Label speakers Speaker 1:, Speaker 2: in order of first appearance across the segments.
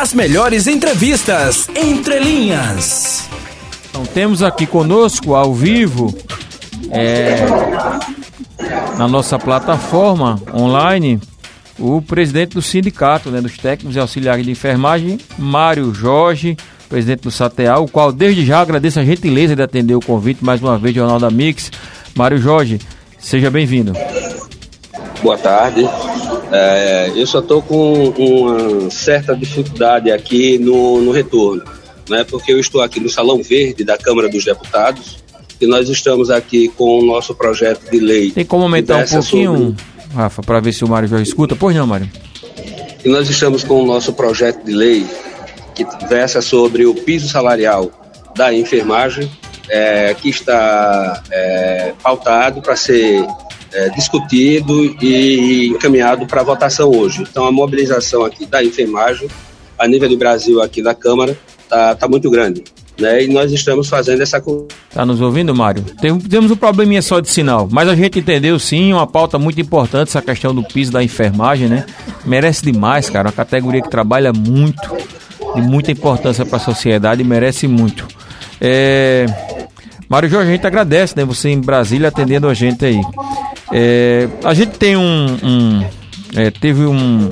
Speaker 1: As melhores entrevistas entre linhas.
Speaker 2: Então temos aqui conosco ao vivo é, na nossa plataforma online o presidente do sindicato, né, dos técnicos e auxiliares de enfermagem, Mário Jorge, presidente do SATEAL, o qual desde já agradeço a gentileza de atender o convite mais uma vez do Jornal da Mix. Mário Jorge, seja bem-vindo.
Speaker 3: Boa tarde. É, eu só estou com uma certa dificuldade aqui no, no retorno, né, porque eu estou aqui no Salão Verde da Câmara dos Deputados e nós estamos aqui com o nosso projeto de lei.
Speaker 2: Tem como aumentar um pouquinho, sobre... Rafa, para ver se o Mário já escuta? Pois não, Mário.
Speaker 3: E nós estamos com o nosso projeto de lei que versa sobre o piso salarial da enfermagem, é, que está é, pautado para ser é, discutido e encaminhado para votação hoje. Então, a mobilização aqui da enfermagem, a nível do Brasil, aqui da Câmara, está tá muito grande. Né? E nós estamos fazendo essa.
Speaker 2: Está nos ouvindo, Mário? Tem, temos um probleminha só de sinal, mas a gente entendeu sim, uma pauta muito importante, essa questão do piso da enfermagem, né? Merece demais, cara. Uma categoria que trabalha muito, de muita importância para a sociedade e merece muito. É... Mário Jorge, a gente agradece, né? Você em Brasília atendendo a gente aí. É, a gente tem um. um é, teve um.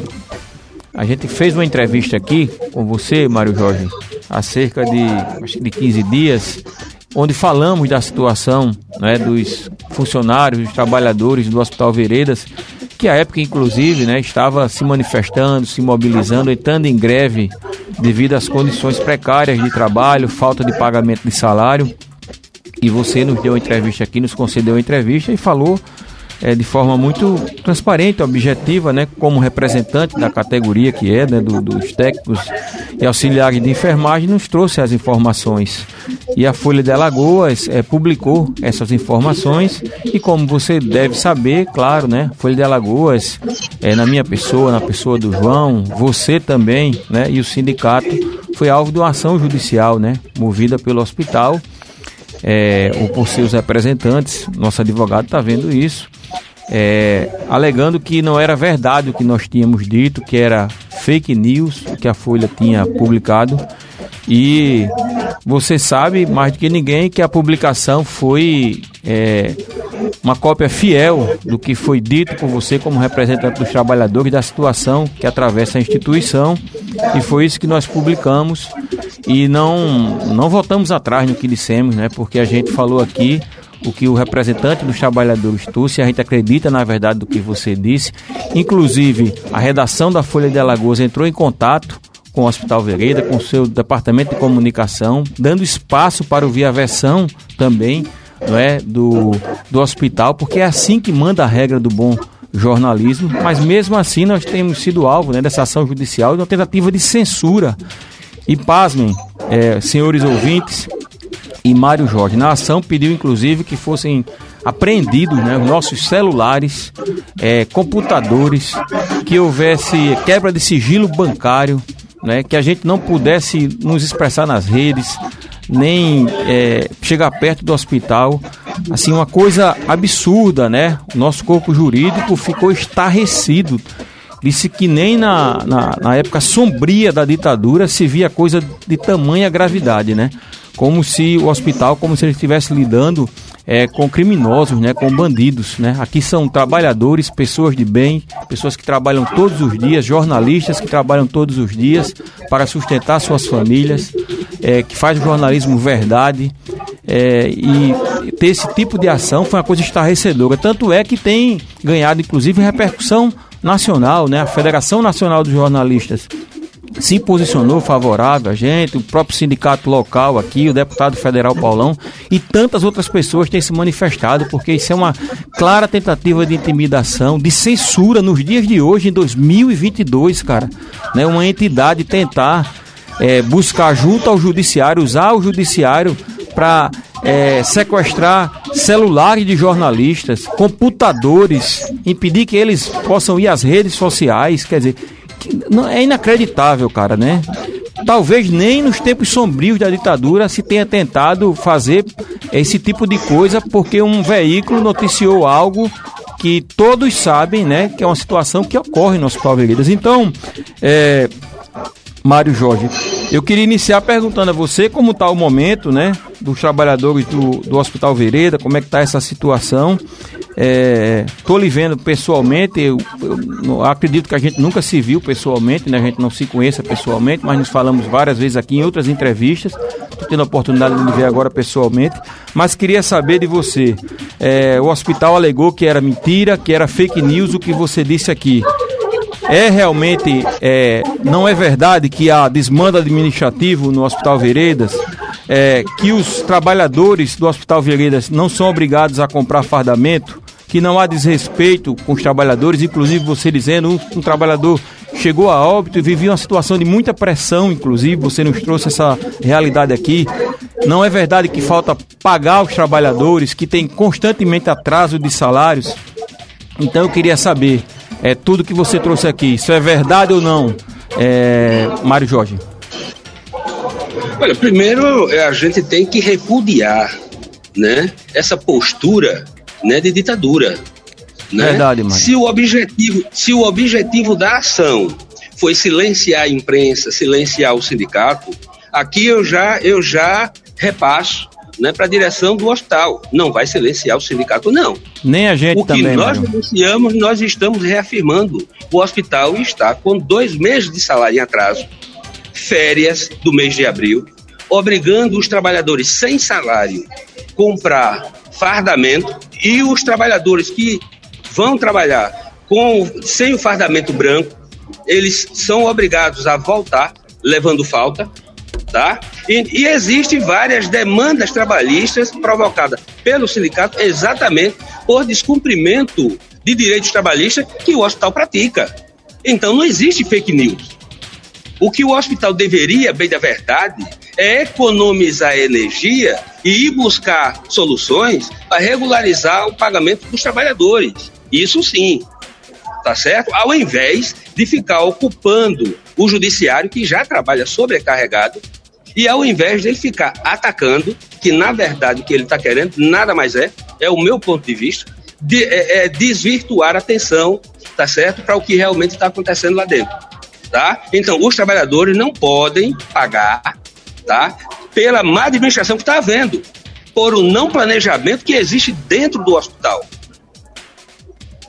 Speaker 2: A gente fez uma entrevista aqui com você, Mário Jorge, há cerca de, acho de 15 dias, onde falamos da situação né, dos funcionários, dos trabalhadores do Hospital Veredas, que à época, inclusive, né, estava se manifestando, se mobilizando, entrando em greve devido às condições precárias de trabalho, falta de pagamento de salário. E você nos deu uma entrevista aqui, nos concedeu uma entrevista e falou é, de forma muito transparente, objetiva, né, como representante da categoria que é, né, do, dos técnicos e auxiliares de enfermagem, nos trouxe as informações. E a Folha de Alagoas é, publicou essas informações e como você deve saber, claro, né, Folha de Alagoas, é, na minha pessoa, na pessoa do João, você também, né, e o sindicato foi alvo de uma ação judicial, né, movida pelo hospital é, ou por seus representantes, nosso advogado está vendo isso, é, alegando que não era verdade o que nós tínhamos dito, que era fake news, que a Folha tinha publicado. E você sabe mais do que ninguém que a publicação foi é, uma cópia fiel do que foi dito por você como representante dos trabalhadores da situação que atravessa a instituição e foi isso que nós publicamos e não não voltamos atrás no que dissemos, né? Porque a gente falou aqui o que o representante dos trabalhadores trouxe, a gente acredita na verdade do que você disse. Inclusive, a redação da Folha de Alagoas entrou em contato com o Hospital Vereda, com seu departamento de comunicação, dando espaço para ouvir a versão também não é, do, do hospital, porque é assim que manda a regra do bom jornalismo, mas mesmo assim nós temos sido alvo né, dessa ação judicial de uma tentativa de censura. E pasmem, é, senhores ouvintes, e Mário Jorge. Na ação pediu inclusive que fossem apreendidos né, os nossos celulares, é, computadores, que houvesse quebra de sigilo bancário, né, que a gente não pudesse nos expressar nas redes, nem é, chegar perto do hospital. Assim, uma coisa absurda, né? O nosso corpo jurídico ficou estarrecido. Disse que nem na, na, na época sombria da ditadura se via coisa de tamanha gravidade, né? Como se o hospital, como se ele estivesse lidando é, com criminosos, né, com bandidos. Né? Aqui são trabalhadores, pessoas de bem, pessoas que trabalham todos os dias, jornalistas que trabalham todos os dias para sustentar suas famílias, é, que faz o jornalismo verdade. É, e ter esse tipo de ação foi uma coisa estarrecedora. Tanto é que tem ganhado, inclusive, repercussão nacional, né? A Federação Nacional dos Jornalistas se posicionou favorável a gente, o próprio sindicato local aqui, o deputado federal Paulão e tantas outras pessoas têm se manifestado, porque isso é uma clara tentativa de intimidação, de censura nos dias de hoje, em 2022, cara. Né? Uma entidade tentar é, buscar junto ao judiciário, usar o judiciário para é, sequestrar celulares de jornalistas, computadores, impedir que eles possam ir às redes sociais, quer dizer, não, é inacreditável, cara, né? Talvez nem nos tempos sombrios da ditadura se tenha tentado fazer esse tipo de coisa porque um veículo noticiou algo que todos sabem, né, que é uma situação que ocorre no Hospital Veredas. Então, é, Mário Jorge. Eu queria iniciar perguntando a você como está o momento, né, dos trabalhadores do, do Hospital Vereda, como é que está essa situação. Estou é, lhe vendo pessoalmente, eu, eu, acredito que a gente nunca se viu pessoalmente, né, a gente não se conheça pessoalmente, mas nos falamos várias vezes aqui em outras entrevistas. Estou tendo a oportunidade de lhe ver agora pessoalmente, mas queria saber de você. É, o hospital alegou que era mentira, que era fake news o que você disse aqui. É realmente, é, não é verdade que há desmando administrativo no Hospital Veredas? É, que os trabalhadores do Hospital Veredas não são obrigados a comprar fardamento? Que não há desrespeito com os trabalhadores, inclusive você dizendo, um, um trabalhador chegou a óbito e vivia uma situação de muita pressão, inclusive, você nos trouxe essa realidade aqui. Não é verdade que falta pagar os trabalhadores, que tem constantemente atraso de salários? Então eu queria saber, é, tudo que você trouxe aqui. Isso é verdade ou não, é, Mário Jorge?
Speaker 3: Olha, primeiro é, a gente tem que repudiar né, essa postura né, de ditadura. Né?
Speaker 2: Verdade, Mário.
Speaker 3: Se o, objetivo, se o objetivo da ação foi silenciar a imprensa, silenciar o sindicato, aqui eu já, eu já repasso né, para a direção do hospital. Não vai silenciar o sindicato, não.
Speaker 2: Nem a gente
Speaker 3: o que
Speaker 2: também,
Speaker 3: nós denunciamos, nós estamos reafirmando. O hospital está com dois meses de salário em atraso, férias do mês de abril, obrigando os trabalhadores sem salário comprar fardamento e os trabalhadores que vão trabalhar com sem o fardamento branco, eles são obrigados a voltar levando falta tá? E, e existem várias demandas trabalhistas provocadas pelo sindicato exatamente por descumprimento de direitos trabalhistas que o hospital pratica. Então não existe fake news. O que o hospital deveria, bem da verdade, é economizar energia e ir buscar soluções para regularizar o pagamento dos trabalhadores. Isso sim, tá certo? Ao invés de ficar ocupando o judiciário que já trabalha sobrecarregado e ao invés dele ficar atacando, que na verdade o que ele está querendo nada mais é, é o meu ponto de vista, de, é, é desvirtuar a atenção, tá certo, para o que realmente está acontecendo lá dentro, tá? Então, os trabalhadores não podem pagar, tá? Pela má administração que está havendo, por um não planejamento que existe dentro do hospital.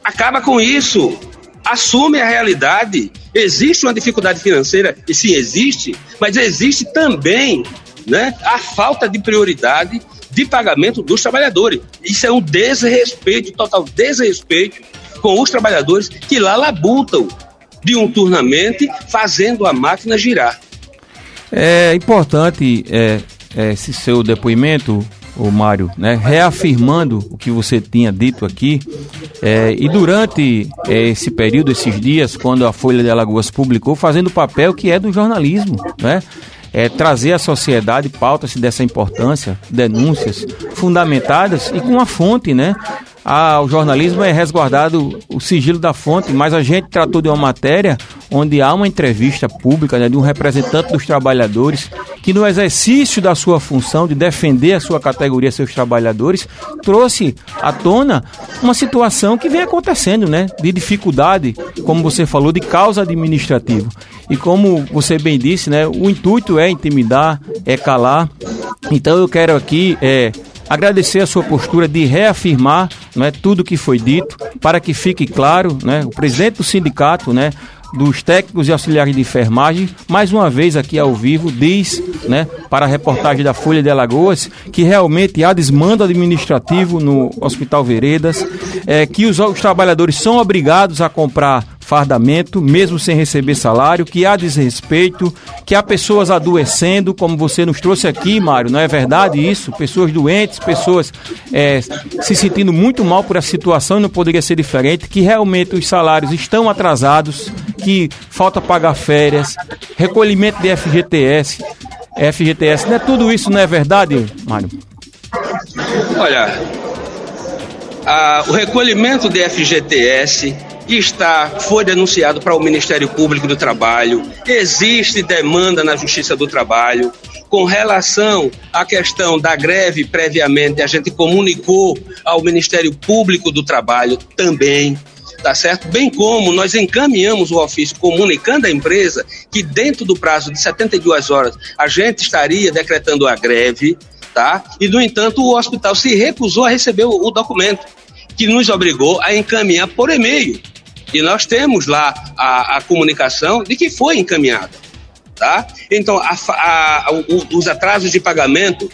Speaker 3: Acaba com isso, assume a realidade. Existe uma dificuldade financeira, e sim existe, mas existe também né, a falta de prioridade de pagamento dos trabalhadores. Isso é um desrespeito, total desrespeito com os trabalhadores que lá labutam diuturnamente, fazendo a máquina girar.
Speaker 2: É importante é, é, esse seu depoimento, o Mário, né, reafirmando o que você tinha dito aqui. É, e durante é, esse período, esses dias, quando a Folha de Alagoas publicou, fazendo o papel que é do jornalismo, né? É, trazer à sociedade pautas dessa importância, denúncias fundamentadas e com a fonte, né? Ah, o jornalismo é resguardado o sigilo da fonte, mas a gente tratou de uma matéria onde há uma entrevista pública né, de um representante dos trabalhadores que, no exercício da sua função de defender a sua categoria, seus trabalhadores, trouxe à tona uma situação que vem acontecendo, né, de dificuldade, como você falou, de causa administrativa. E como você bem disse, né, o intuito é intimidar, é calar. Então eu quero aqui é, agradecer a sua postura de reafirmar né, tudo que foi dito, para que fique claro, né, o presidente do sindicato, né, dos técnicos e auxiliares de enfermagem, mais uma vez aqui ao vivo, diz, né, para a reportagem da Folha de Alagoas, que realmente há desmando administrativo no Hospital Veredas, é, que os, os trabalhadores são obrigados a comprar fardamento, mesmo sem receber salário, que há desrespeito, que há pessoas adoecendo, como você nos trouxe aqui, Mário, não é verdade isso? Pessoas doentes, pessoas é, se sentindo muito mal por essa situação não poderia ser diferente, que realmente os salários estão atrasados, que falta pagar férias, recolhimento de FGTS, FGTS, não é tudo isso, não é verdade, Mário?
Speaker 3: Olha, a, o recolhimento de FGTS está, foi denunciado para o Ministério Público do Trabalho, existe demanda na Justiça do Trabalho. Com relação à questão da greve, previamente, a gente comunicou ao Ministério Público do Trabalho também. tá certo? Bem como nós encaminhamos o ofício comunicando à empresa que dentro do prazo de 72 horas a gente estaria decretando a greve, tá? E no entanto o hospital se recusou a receber o, o documento, que nos obrigou a encaminhar por e-mail. E nós temos lá a, a comunicação de que foi encaminhada, tá? Então a, a, os atrasos de pagamento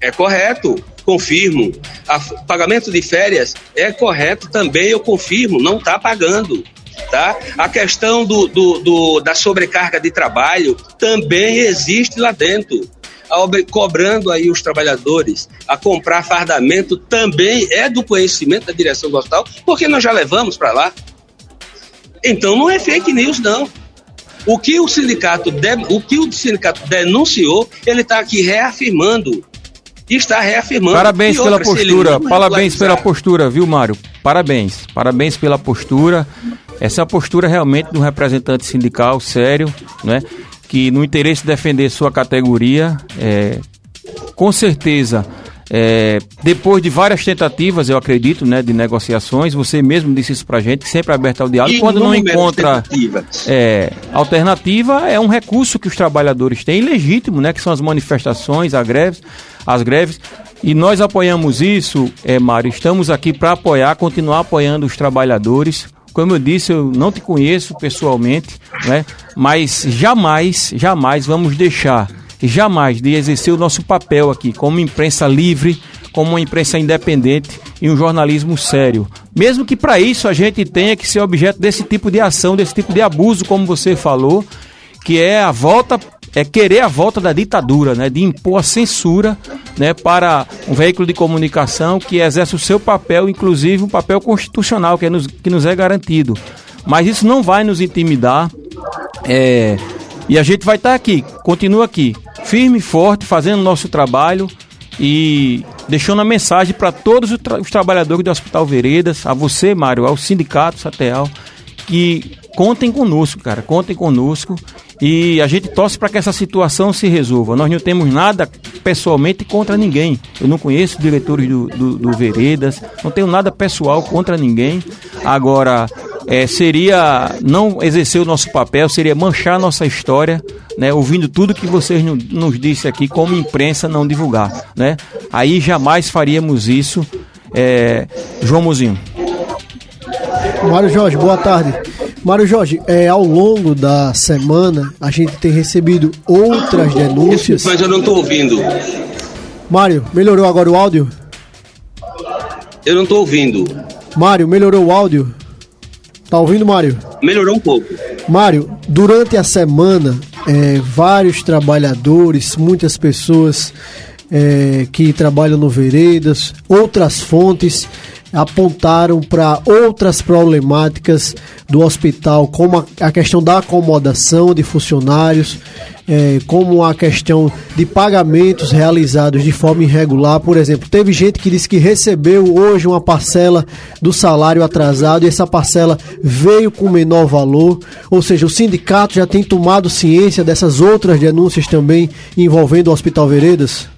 Speaker 3: é correto, confirmo. O pagamento de férias é correto também, eu confirmo, não está pagando. Tá? A questão do, do, do, da sobrecarga de trabalho também existe lá dentro. Cobrando aí os trabalhadores a comprar fardamento também é do conhecimento da direção do hospital, porque nós já levamos para lá. Então não é fake news, não. O que o sindicato, de, o que o sindicato denunciou, ele está aqui reafirmando e está reafirmando.
Speaker 2: Parabéns pela outra, postura, parabéns pela postura, viu, Mário? Parabéns, parabéns pela postura. Essa é a postura realmente do representante sindical sério, né? Que no interesse de defender sua categoria, é, com certeza é, depois de várias tentativas, eu acredito, né, de negociações, você mesmo disse isso pra gente, sempre aberto ao diálogo. Quando não encontra é, alternativa, é um recurso que os trabalhadores têm, legítimo, né, que são as manifestações, as greves, as greves. E nós apoiamos isso, é, Mário. Estamos aqui para apoiar, continuar apoiando os trabalhadores. Como eu disse, eu não te conheço pessoalmente, né, mas jamais, jamais vamos deixar jamais de exercer o nosso papel aqui como imprensa livre, como uma imprensa independente e um jornalismo sério. Mesmo que para isso a gente tenha que ser objeto desse tipo de ação, desse tipo de abuso, como você falou, que é a volta é querer a volta da ditadura, né, de impor a censura, né, para um veículo de comunicação que exerce o seu papel, inclusive um papel constitucional que, é nos, que nos é garantido. Mas isso não vai nos intimidar. É, e a gente vai estar tá aqui, continua aqui, firme e forte, fazendo nosso trabalho e deixando a mensagem para todos os, tra os, trabalhadores do Hospital Veredas, a você, Mário, ao Sindicato Sateal, que contem conosco, cara, contem conosco e a gente torce para que essa situação se resolva. Nós não temos nada pessoalmente contra ninguém. Eu não conheço diretores do, do, do Veredas, não tenho nada pessoal contra ninguém. Agora, é, seria não exercer o nosso papel, seria manchar a nossa história, né, ouvindo tudo que vocês nos disse aqui, como imprensa não divulgar. Né? Aí jamais faríamos isso. É, João Mozinho.
Speaker 4: Mário Jorge, boa tarde. Mário Jorge, é, ao longo da semana a gente tem recebido outras denúncias.
Speaker 3: Mas eu não estou ouvindo.
Speaker 4: Mário, melhorou agora o áudio?
Speaker 3: Eu não estou ouvindo.
Speaker 4: Mário, melhorou o áudio? Tá ouvindo, Mário?
Speaker 3: Melhorou um pouco.
Speaker 4: Mário, durante a semana, é, vários trabalhadores, muitas pessoas é, que trabalham no Veredas, outras fontes apontaram para outras problemáticas do hospital, como a, questão da acomodação de funcionários, é, como a questão de pagamentos realizados de forma irregular. Por exemplo, teve gente que disse que recebeu hoje uma parcela do salário atrasado e essa parcela veio com menor valor. Ou seja, o sindicato já tem tomado ciência dessas outras denúncias também envolvendo o Hospital Veredas?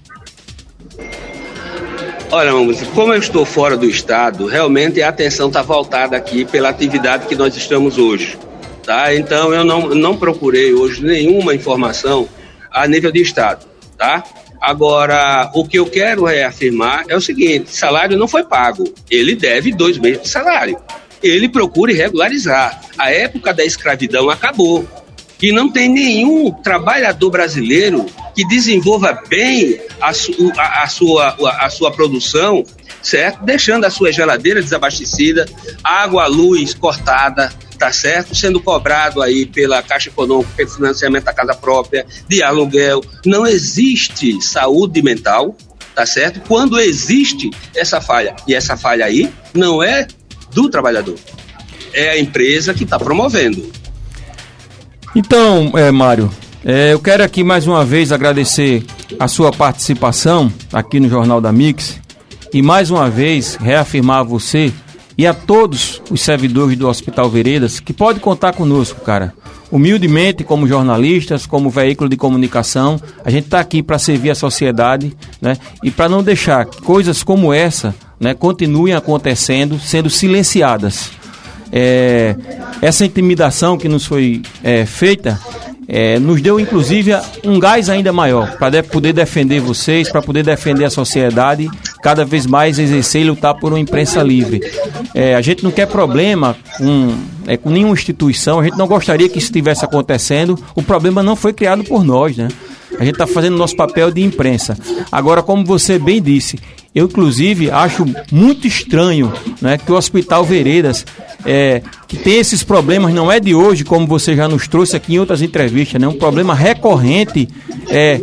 Speaker 3: Olha, como eu estou fora do estado, realmente a atenção está voltada aqui pela atividade que nós estamos hoje. Tá? Então eu não, não procurei hoje nenhuma informação a nível de estado. Tá? Agora, o que eu quero reafirmar é o seguinte: salário não foi pago. Ele deve dois meses de salário. Ele procura regularizar. A época da escravidão acabou. E não tem nenhum trabalhador brasileiro que desenvolva bem a, su, a, a, sua, a, a sua produção, certo? Deixando a sua geladeira desabastecida, água, luz cortada, tá certo? Sendo cobrado aí pela Caixa Econômica, pelo financiamento da casa própria, de aluguel. Não existe saúde mental, tá certo? Quando existe essa falha, e essa falha aí não é do trabalhador, é a empresa que está promovendo.
Speaker 2: Então, é, Mário, é, eu quero aqui mais uma vez agradecer a sua participação aqui no Jornal da Mix e mais uma vez reafirmar a você e a todos os servidores do Hospital Veredas que pode contar conosco, cara. Humildemente, como jornalistas, como veículo de comunicação, a gente está aqui para servir a sociedade, né? E para não deixar coisas como essa, né, continuem acontecendo, sendo silenciadas. é, essa intimidação que nos foi é, feita é, nos deu inclusive um gás ainda maior para de, poder defender vocês, para poder defender a sociedade, cada vez mais exercer e lutar por uma imprensa livre. É, a gente não quer problema com, é, com nenhuma instituição, a gente não gostaria que isso estivesse acontecendo. O problema não foi criado por nós, né? A gente está fazendo nosso papel de imprensa. Agora, como você bem disse, eu, inclusive, acho muito estranho né, que o Hospital Veredas, é, que tem esses problemas, não é de hoje, como você já nos trouxe aqui em outras entrevistas, né, um problema recorrente, é,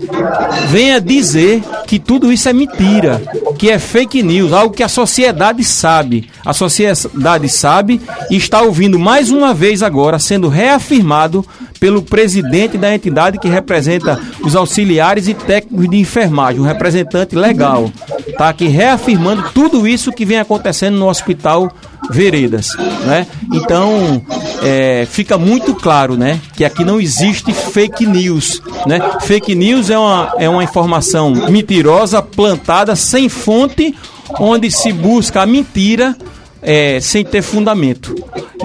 Speaker 2: venha dizer que tudo isso é mentira, que é fake news, algo que a sociedade sabe. A sociedade sabe e está ouvindo mais uma vez agora, sendo reafirmado pelo presidente da entidade que representa os auxiliares e técnicos de enfermagem, um representante legal. Está aqui reafirmando tudo isso que vem acontecendo no hospital Veredas, né? Então é, fica muito claro, né, que aqui não existe fake news, né? Fake news é uma, é uma informação mentirosa plantada sem fonte, onde se busca a mentira é, sem ter fundamento.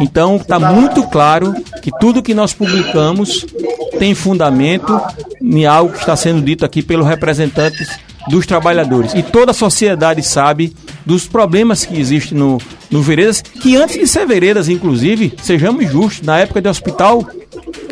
Speaker 2: Então está muito claro que tudo que nós publicamos tem fundamento em algo que está sendo dito aqui pelos representantes dos trabalhadores. E toda a sociedade sabe dos problemas que existem no, no Veredas, que antes de ser Veredas, inclusive, sejamos justos, na época do Hospital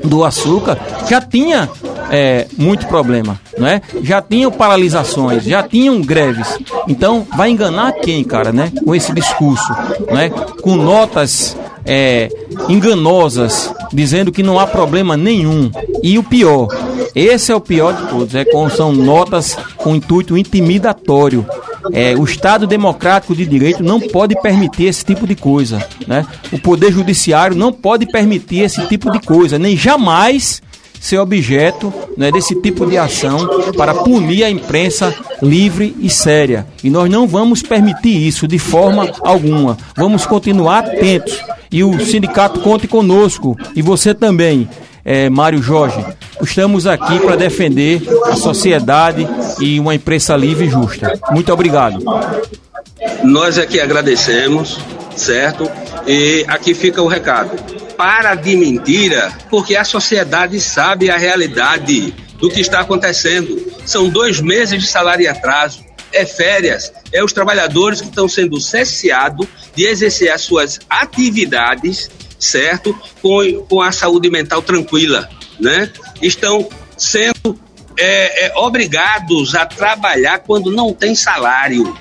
Speaker 2: do Açúcar, já tinha é, muito problema, né? Já tinham paralisações, já tinham greves. Então, vai enganar quem, cara, né? Com esse discurso, né? Com notas é, enganosas, dizendo que não há problema nenhum. E o pior, esse é o pior de todos, é como são notas com intuito intimidatório. É, o Estado democrático de direito não pode permitir esse tipo de coisa. Né? O Poder Judiciário não pode permitir esse tipo de coisa, nem jamais ser objeto né, desse tipo de ação para punir a imprensa livre e séria. E nós não vamos permitir isso de forma alguma. Vamos continuar atentos. E o sindicato conte conosco, e você também, é, Mário Jorge. Estamos aqui para defender a sociedade e uma imprensa livre e justa. Muito obrigado.
Speaker 3: Nós aqui agradecemos, certo? E aqui fica o recado para de mentira, porque a sociedade sabe a realidade do que está acontecendo. São dois meses de salário e atraso, é férias, é os trabalhadores que estão sendo cesseados de exercer as suas atividades, certo? Com, com a saúde mental tranquila, né? Estão sendo é, é, obrigados a trabalhar quando não tem salário.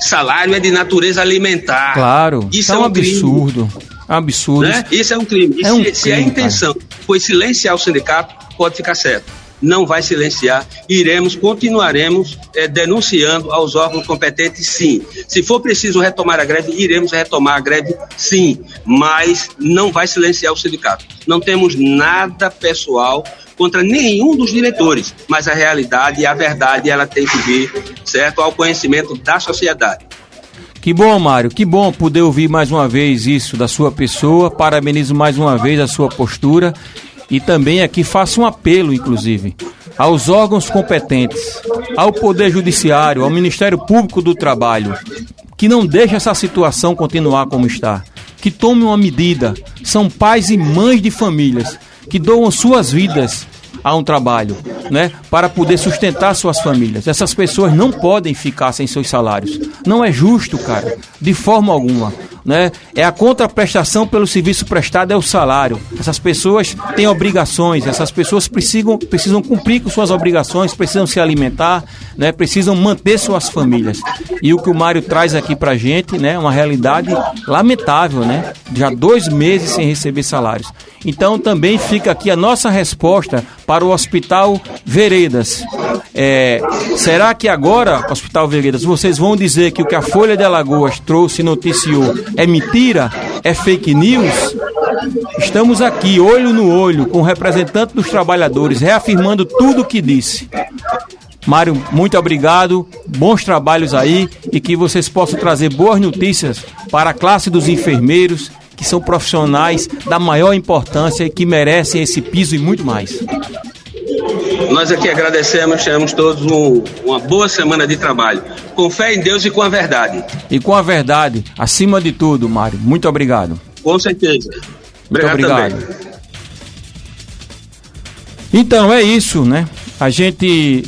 Speaker 3: Salário é de natureza alimentar.
Speaker 2: Claro, isso é um, é um absurdo. Crime. Absurdo.
Speaker 3: Né? Isso é um crime. É um se, crime, se, a intenção cara. foi silenciar o sindicato, pode ficar certo. Não vai silenciar. Iremos, continuaremos é, denunciando aos órgãos competentes, sim. Se for preciso retomar a greve, iremos retomar a greve, sim. Mas não vai silenciar o sindicato. Não temos nada pessoal contra nenhum dos diretores, mas a realidade e a verdade ela tem que vir, certo, ao conhecimento da sociedade.
Speaker 2: Que bom, Mário, que bom poder ouvir mais uma vez isso da sua pessoa. Parabenizo mais uma vez a sua postura e também aqui faço um apelo, inclusive, aos órgãos competentes, ao Poder Judiciário, ao Ministério Público do Trabalho, que não deixe essa situação continuar como está, que tome uma medida. São pais e mães de famílias que doam suas vidas a um trabalho, né, para poder sustentar suas famílias. Essas pessoas não podem ficar sem seus salários. Não é justo, cara, de forma alguma né? É a contraprestação pelo serviço prestado é o salário. Essas pessoas têm obrigações, essas pessoas precisam, precisam cumprir com suas obrigações, precisam se alimentar, né? Precisam manter suas famílias. E o que o Mário traz aqui pra gente, né? Uma realidade lamentável, né? Já dois meses sem receber salários. Então também fica aqui a nossa resposta para o Hospital Veredas. É, será que agora, Hospital Veredas, vocês vão dizer que o que a Folha de Alagoas trouxe e noticiou é mentira? É fake news? Estamos aqui, olho no olho, com o representante dos trabalhadores, reafirmando tudo o que disse. Mário, muito obrigado, bons trabalhos aí e que vocês possam trazer boas notícias para a classe dos enfermeiros, que são profissionais da maior importância e que merecem esse piso e muito mais.
Speaker 3: Nós aqui agradecemos, tenhamos todos um, uma boa semana de trabalho. Com fé em Deus e com a verdade.
Speaker 2: E com a verdade, acima de tudo, Mário. Muito obrigado.
Speaker 3: Com certeza.
Speaker 2: Obrigado. Muito obrigado. Então é isso, né? A gente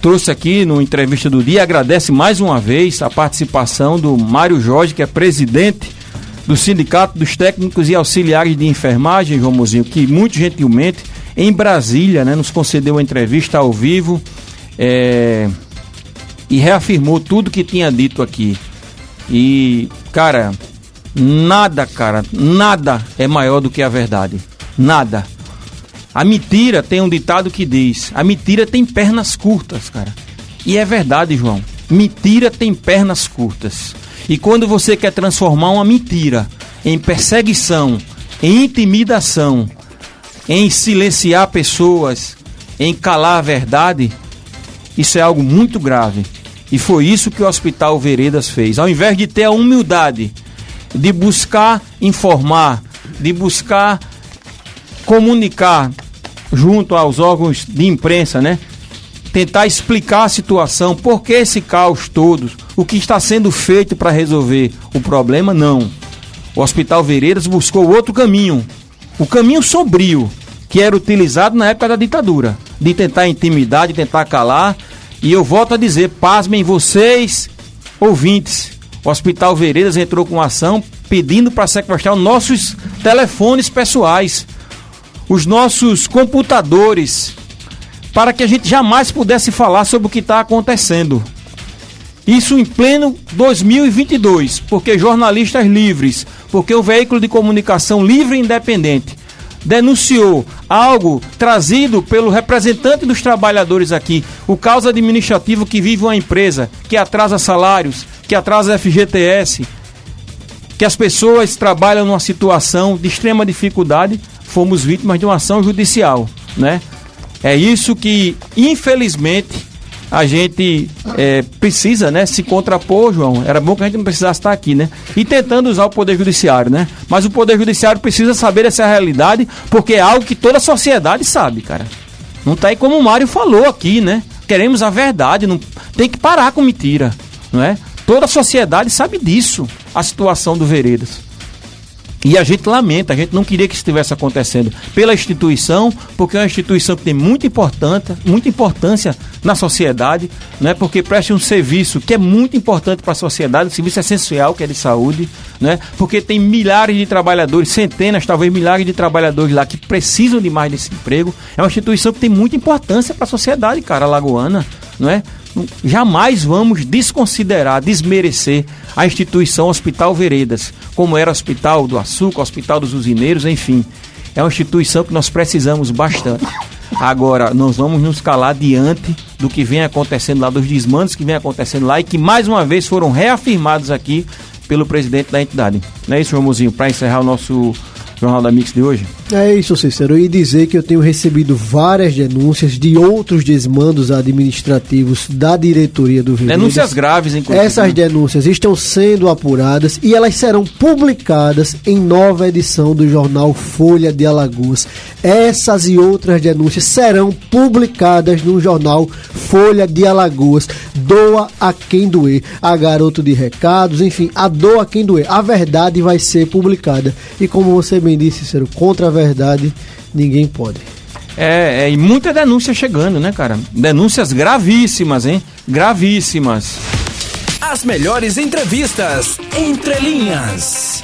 Speaker 2: trouxe aqui no entrevista do dia, agradece mais uma vez a participação do Mário Jorge, que é presidente do Sindicato dos Técnicos e Auxiliares de Enfermagem, João Mozinho, que muito gentilmente em Brasília, né, nos concedeu uma entrevista ao vivo é, e reafirmou tudo que tinha dito aqui. E, cara, nada, cara, nada é maior do que a verdade. Nada. A mentira tem um ditado que diz: a mentira tem pernas curtas, cara. E é verdade, João. Mentira tem pernas curtas. E quando você quer transformar uma mentira em perseguição, em intimidação, em silenciar pessoas, em calar a verdade, isso é algo muito grave. E foi isso que o Hospital Veredas fez. Ao invés de ter a humildade de buscar informar, de buscar comunicar junto aos órgãos de imprensa, né? Tentar explicar a situação, por que esse caos todo, o que está sendo feito para resolver o problema, não. O Hospital Vereiras buscou outro caminho, o caminho sombrio, que era utilizado na época da ditadura, de tentar intimidar, de tentar calar. E eu volto a dizer, pasmem vocês, ouvintes, o Hospital Vereiras entrou com ação pedindo para sequestrar nossos telefones pessoais os nossos computadores, para que a gente jamais pudesse falar sobre o que está acontecendo. Isso em pleno 2022, porque jornalistas livres, porque o veículo de comunicação livre e independente denunciou algo trazido pelo representante dos trabalhadores aqui, o caos administrativo que vive uma empresa, que atrasa salários, que atrasa FGTS, que as pessoas trabalham numa situação de extrema dificuldade fomos vítimas de uma ação judicial, né? É isso que, infelizmente, a gente é, precisa, né, se contrapor, João. Era bom que a gente não precisasse estar aqui, né? E tentando usar o Poder Judiciário, né? Mas o Poder Judiciário precisa saber essa realidade, porque é algo que toda a sociedade sabe, cara. Não tá aí como o Mário falou aqui, né? Queremos a verdade, não tem que parar com mentira, não é? Toda a sociedade sabe disso, a situação do Veredas. E a gente lamenta, a gente não queria que isso estivesse acontecendo pela instituição, porque é uma instituição que tem muita importância, muita importância na sociedade, né? porque presta um serviço que é muito importante para a sociedade, um serviço essencial que é de saúde, né? porque tem milhares de trabalhadores, centenas, talvez milhares de trabalhadores lá que precisam de mais desse emprego. É uma instituição que tem muita importância para a sociedade, cara, lagoana, não é? Jamais vamos desconsiderar, desmerecer a instituição Hospital Veredas, como era o Hospital do Açúcar, Hospital dos Usineiros, enfim. É uma instituição que nós precisamos bastante. Agora, nós vamos nos calar diante do que vem acontecendo lá, dos desmandos que vem acontecendo lá e que mais uma vez foram reafirmados aqui pelo presidente da entidade. Não é isso, Romuzinho? Para encerrar o nosso Jornal da Mix de hoje?
Speaker 4: É isso, Cícero. E dizer que eu tenho recebido várias denúncias de outros desmandos administrativos da diretoria do Veredas.
Speaker 2: Denúncias graves, inclusive.
Speaker 4: Essas denúncias estão sendo apuradas e elas serão publicadas em nova edição do jornal Folha de Alagoas. Essas e outras denúncias serão publicadas no jornal Folha de Alagoas. Doa a quem doer. A garoto de recados, enfim, a doa a quem doer. A verdade vai ser publicada. E como você bem disse, Cícero, contra a verdade ninguém pode.
Speaker 2: É, é, e muita denúncia chegando, né, cara? Denúncias gravíssimas, hein? Gravíssimas.
Speaker 1: As melhores entrevistas entre linhas.